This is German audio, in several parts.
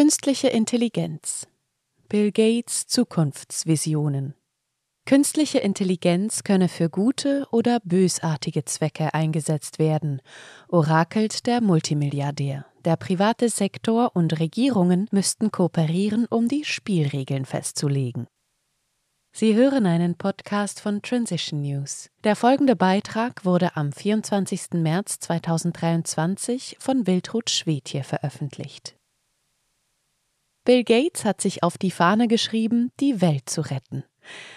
Künstliche Intelligenz. Bill Gates Zukunftsvisionen. Künstliche Intelligenz könne für gute oder bösartige Zwecke eingesetzt werden, orakelt der Multimilliardär. Der private Sektor und Regierungen müssten kooperieren, um die Spielregeln festzulegen. Sie hören einen Podcast von Transition News. Der folgende Beitrag wurde am 24. März 2023 von Wildrut Schwedje veröffentlicht. Bill Gates hat sich auf die Fahne geschrieben, die Welt zu retten.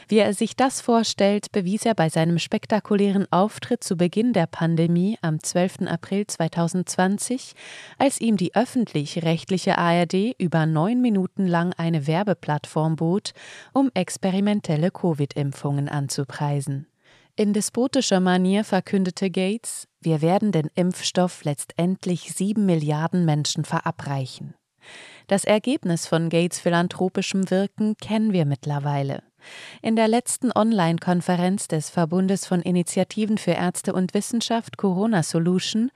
Wie er sich das vorstellt, bewies er bei seinem spektakulären Auftritt zu Beginn der Pandemie am 12. April 2020, als ihm die öffentlich-rechtliche ARD über neun Minuten lang eine Werbeplattform bot, um experimentelle Covid-Impfungen anzupreisen. In despotischer Manier verkündete Gates, wir werden den Impfstoff letztendlich sieben Milliarden Menschen verabreichen. Das Ergebnis von Gates philanthropischem Wirken kennen wir mittlerweile. In der letzten Online-Konferenz des Verbundes von Initiativen für Ärzte und Wissenschaft Corona Solution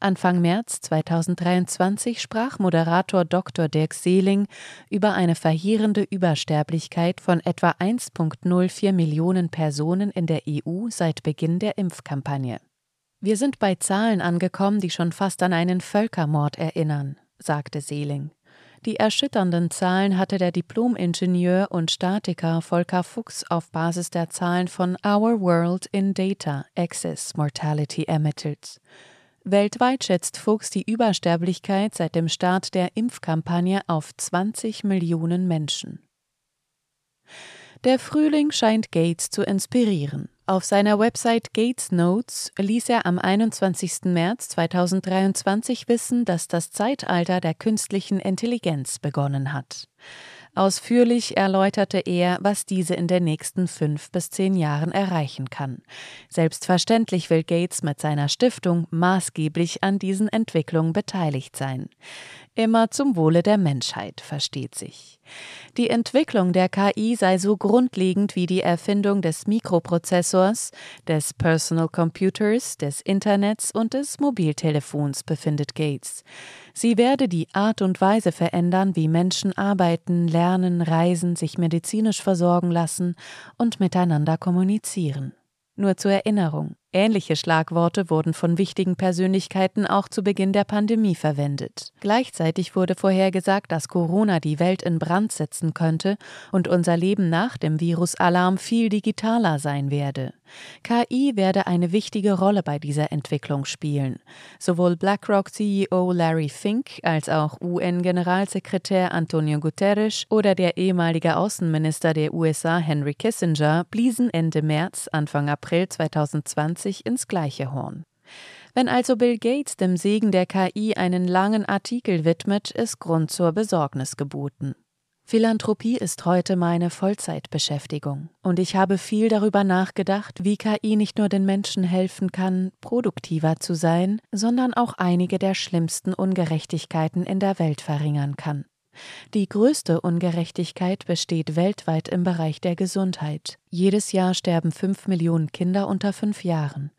Anfang März 2023 sprach Moderator Dr. Dirk Seeling über eine verheerende Übersterblichkeit von etwa 1,04 Millionen Personen in der EU seit Beginn der Impfkampagne. Wir sind bei Zahlen angekommen, die schon fast an einen Völkermord erinnern, sagte Seeling. Die erschütternden Zahlen hatte der Diplom-Ingenieur und Statiker Volker Fuchs auf Basis der Zahlen von Our World in Data Access Mortality ermittelt. Weltweit schätzt Fuchs die Übersterblichkeit seit dem Start der Impfkampagne auf 20 Millionen Menschen. Der Frühling scheint Gates zu inspirieren. Auf seiner Website Gates Notes ließ er am 21. März 2023 wissen, dass das Zeitalter der künstlichen Intelligenz begonnen hat. Ausführlich erläuterte er, was diese in den nächsten fünf bis zehn Jahren erreichen kann. Selbstverständlich will Gates mit seiner Stiftung maßgeblich an diesen Entwicklungen beteiligt sein. Immer zum Wohle der Menschheit, versteht sich. Die Entwicklung der KI sei so grundlegend wie die Erfindung des Mikroprozessors, des Personal Computers, des Internets und des Mobiltelefons, befindet Gates. Sie werde die Art und Weise verändern, wie Menschen arbeiten, lernen, reisen, sich medizinisch versorgen lassen und miteinander kommunizieren. Nur zur Erinnerung. Ähnliche Schlagworte wurden von wichtigen Persönlichkeiten auch zu Beginn der Pandemie verwendet. Gleichzeitig wurde vorhergesagt, dass Corona die Welt in Brand setzen könnte und unser Leben nach dem Virusalarm viel digitaler sein werde. KI werde eine wichtige Rolle bei dieser Entwicklung spielen. Sowohl BlackRock-CEO Larry Fink als auch UN-Generalsekretär Antonio Guterres oder der ehemalige Außenminister der USA Henry Kissinger bliesen Ende März, Anfang April 2020 sich ins gleiche Horn. Wenn also Bill Gates dem Segen der KI einen langen Artikel widmet, ist Grund zur Besorgnis geboten. Philanthropie ist heute meine Vollzeitbeschäftigung, und ich habe viel darüber nachgedacht, wie KI nicht nur den Menschen helfen kann, produktiver zu sein, sondern auch einige der schlimmsten Ungerechtigkeiten in der Welt verringern kann. Die größte Ungerechtigkeit besteht weltweit im Bereich der Gesundheit. Jedes Jahr sterben fünf Millionen Kinder unter fünf Jahren.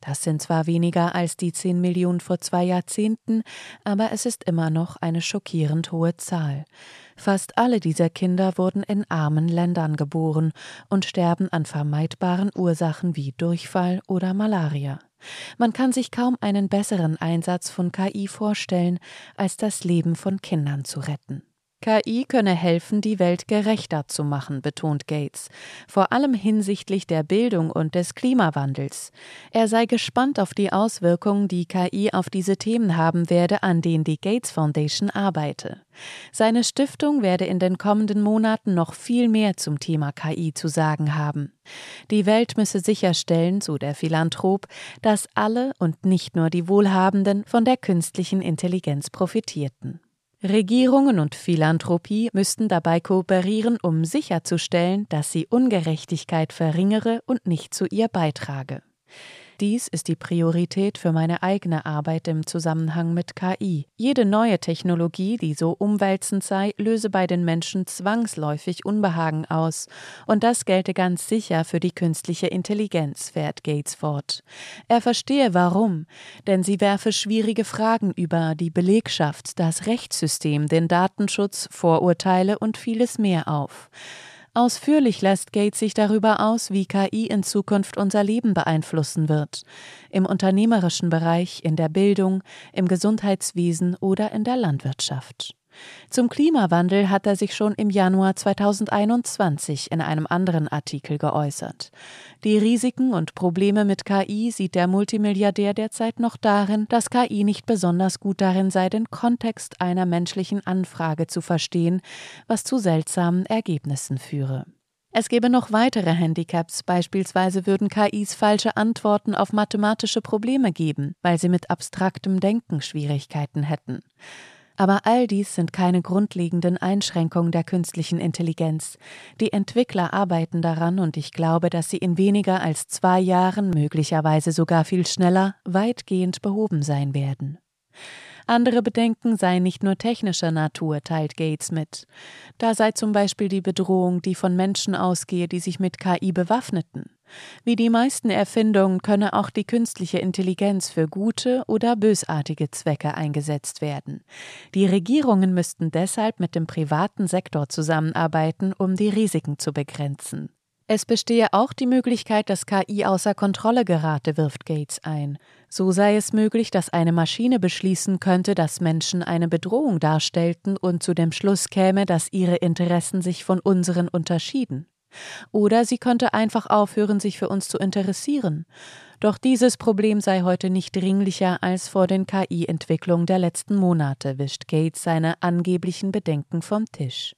Das sind zwar weniger als die zehn Millionen vor zwei Jahrzehnten, aber es ist immer noch eine schockierend hohe Zahl. Fast alle dieser Kinder wurden in armen Ländern geboren und sterben an vermeidbaren Ursachen wie Durchfall oder Malaria. Man kann sich kaum einen besseren Einsatz von KI vorstellen, als das Leben von Kindern zu retten. KI könne helfen, die Welt gerechter zu machen, betont Gates, vor allem hinsichtlich der Bildung und des Klimawandels. Er sei gespannt auf die Auswirkungen, die KI auf diese Themen haben werde, an denen die Gates Foundation arbeite. Seine Stiftung werde in den kommenden Monaten noch viel mehr zum Thema KI zu sagen haben. Die Welt müsse sicherstellen, so der Philanthrop, dass alle und nicht nur die Wohlhabenden von der künstlichen Intelligenz profitierten. Regierungen und Philanthropie müssten dabei kooperieren, um sicherzustellen, dass sie Ungerechtigkeit verringere und nicht zu ihr beitrage. Dies ist die Priorität für meine eigene Arbeit im Zusammenhang mit KI. Jede neue Technologie, die so umwälzend sei, löse bei den Menschen zwangsläufig Unbehagen aus. Und das gelte ganz sicher für die künstliche Intelligenz, fährt Gates fort. Er verstehe warum, denn sie werfe schwierige Fragen über die Belegschaft, das Rechtssystem, den Datenschutz, Vorurteile und vieles mehr auf. Ausführlich lässt Gates sich darüber aus, wie KI in Zukunft unser Leben beeinflussen wird. Im unternehmerischen Bereich, in der Bildung, im Gesundheitswesen oder in der Landwirtschaft. Zum Klimawandel hat er sich schon im Januar 2021 in einem anderen Artikel geäußert. Die Risiken und Probleme mit KI sieht der Multimilliardär derzeit noch darin, dass KI nicht besonders gut darin sei, den Kontext einer menschlichen Anfrage zu verstehen, was zu seltsamen Ergebnissen führe. Es gäbe noch weitere Handicaps, beispielsweise würden KIs falsche Antworten auf mathematische Probleme geben, weil sie mit abstraktem Denken Schwierigkeiten hätten. Aber all dies sind keine grundlegenden Einschränkungen der künstlichen Intelligenz. Die Entwickler arbeiten daran und ich glaube, dass sie in weniger als zwei Jahren, möglicherweise sogar viel schneller, weitgehend behoben sein werden. Andere Bedenken seien nicht nur technischer Natur, teilt Gates mit. Da sei zum Beispiel die Bedrohung, die von Menschen ausgehe, die sich mit KI bewaffneten. Wie die meisten Erfindungen könne auch die künstliche Intelligenz für gute oder bösartige Zwecke eingesetzt werden. Die Regierungen müssten deshalb mit dem privaten Sektor zusammenarbeiten, um die Risiken zu begrenzen. Es bestehe auch die Möglichkeit, dass KI außer Kontrolle gerate, wirft Gates ein. So sei es möglich, dass eine Maschine beschließen könnte, dass Menschen eine Bedrohung darstellten und zu dem Schluss käme, dass ihre Interessen sich von unseren unterschieden. Oder sie könnte einfach aufhören, sich für uns zu interessieren. Doch dieses Problem sei heute nicht dringlicher als vor den KI-Entwicklungen der letzten Monate, wischt Gates seine angeblichen Bedenken vom Tisch.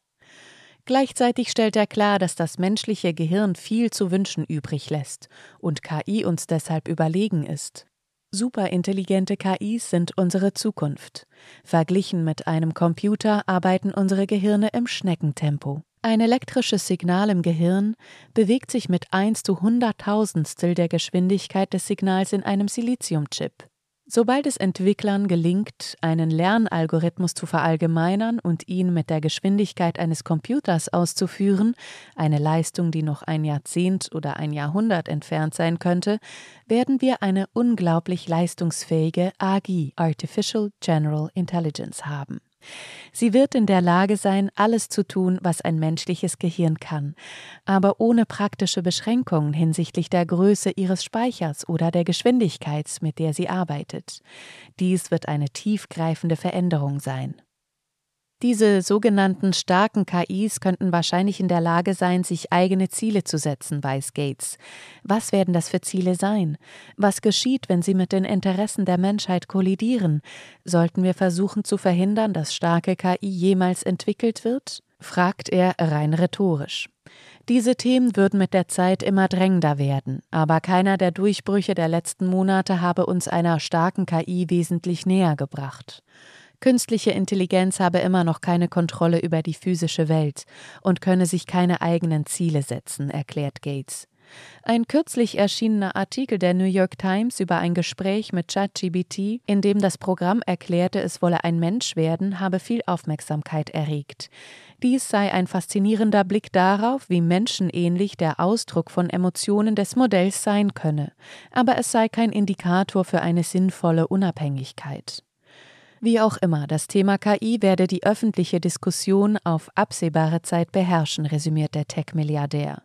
Gleichzeitig stellt er klar, dass das menschliche Gehirn viel zu wünschen übrig lässt und KI uns deshalb überlegen ist. Superintelligente KIs sind unsere Zukunft. Verglichen mit einem Computer arbeiten unsere Gehirne im Schneckentempo. Ein elektrisches Signal im Gehirn bewegt sich mit 1 zu Hunderttausendstel der Geschwindigkeit des Signals in einem Siliziumchip. Sobald es Entwicklern gelingt, einen Lernalgorithmus zu verallgemeinern und ihn mit der Geschwindigkeit eines Computers auszuführen, eine Leistung, die noch ein Jahrzehnt oder ein Jahrhundert entfernt sein könnte, werden wir eine unglaublich leistungsfähige AGI Artificial General Intelligence haben. Sie wird in der Lage sein, alles zu tun, was ein menschliches Gehirn kann, aber ohne praktische Beschränkungen hinsichtlich der Größe ihres Speichers oder der Geschwindigkeit, mit der sie arbeitet. Dies wird eine tiefgreifende Veränderung sein. Diese sogenannten starken KIs könnten wahrscheinlich in der Lage sein, sich eigene Ziele zu setzen, weiß Gates. Was werden das für Ziele sein? Was geschieht, wenn sie mit den Interessen der Menschheit kollidieren? Sollten wir versuchen zu verhindern, dass starke KI jemals entwickelt wird? fragt er rein rhetorisch. Diese Themen würden mit der Zeit immer drängender werden, aber keiner der Durchbrüche der letzten Monate habe uns einer starken KI wesentlich näher gebracht. Künstliche Intelligenz habe immer noch keine Kontrolle über die physische Welt und könne sich keine eigenen Ziele setzen, erklärt Gates. Ein kürzlich erschienener Artikel der New York Times über ein Gespräch mit ChatGBT, in dem das Programm erklärte, es wolle ein Mensch werden, habe viel Aufmerksamkeit erregt. Dies sei ein faszinierender Blick darauf, wie menschenähnlich der Ausdruck von Emotionen des Modells sein könne, aber es sei kein Indikator für eine sinnvolle Unabhängigkeit. Wie auch immer, das Thema KI werde die öffentliche Diskussion auf absehbare Zeit beherrschen, resümiert der Tech-Milliardär.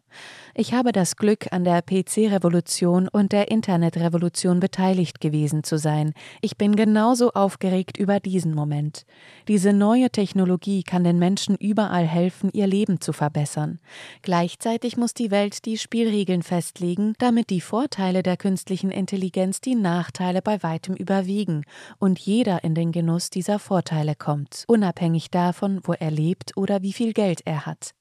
Ich habe das Glück, an der PC-Revolution und der Internetrevolution beteiligt gewesen zu sein. Ich bin genauso aufgeregt über diesen Moment. Diese neue Technologie kann den Menschen überall helfen, ihr Leben zu verbessern. Gleichzeitig muss die Welt die Spielregeln festlegen, damit die Vorteile der künstlichen Intelligenz die Nachteile bei weitem überwiegen und jeder in den Genuss dieser Vorteile kommt, unabhängig davon, wo er lebt oder wie viel Geld er hat.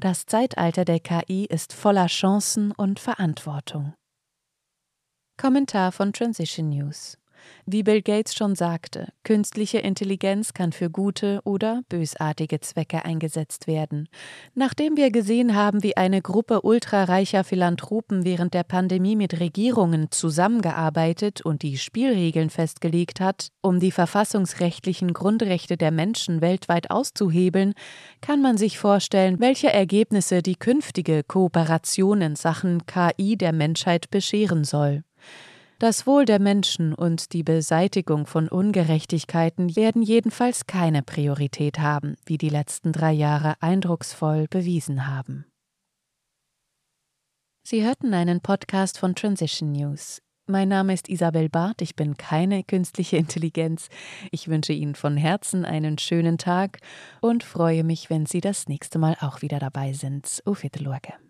Das Zeitalter der KI ist voller Chancen und Verantwortung. Kommentar von Transition News Wie Bill Gates schon sagte, künstliche Intelligenz kann für gute oder bösartige Zwecke eingesetzt werden. Nachdem wir gesehen haben, wie eine Gruppe ultrareicher Philanthropen während der Pandemie mit Regierungen zusammengearbeitet und die Spielregeln festgelegt hat, um die verfassungsrechtlichen Grundrechte der Menschen weltweit auszuhebeln, kann man sich vorstellen, welche Ergebnisse die künftige Kooperation in Sachen KI der Menschheit bescheren soll. Das Wohl der Menschen und die Beseitigung von Ungerechtigkeiten werden jedenfalls keine Priorität haben, wie die letzten drei Jahre eindrucksvoll bewiesen haben. Sie hörten einen Podcast von Transition News. Mein Name ist Isabel Barth, ich bin keine künstliche Intelligenz. Ich wünsche Ihnen von Herzen einen schönen Tag und freue mich, wenn Sie das nächste Mal auch wieder dabei sind. Auf Wiedersehen.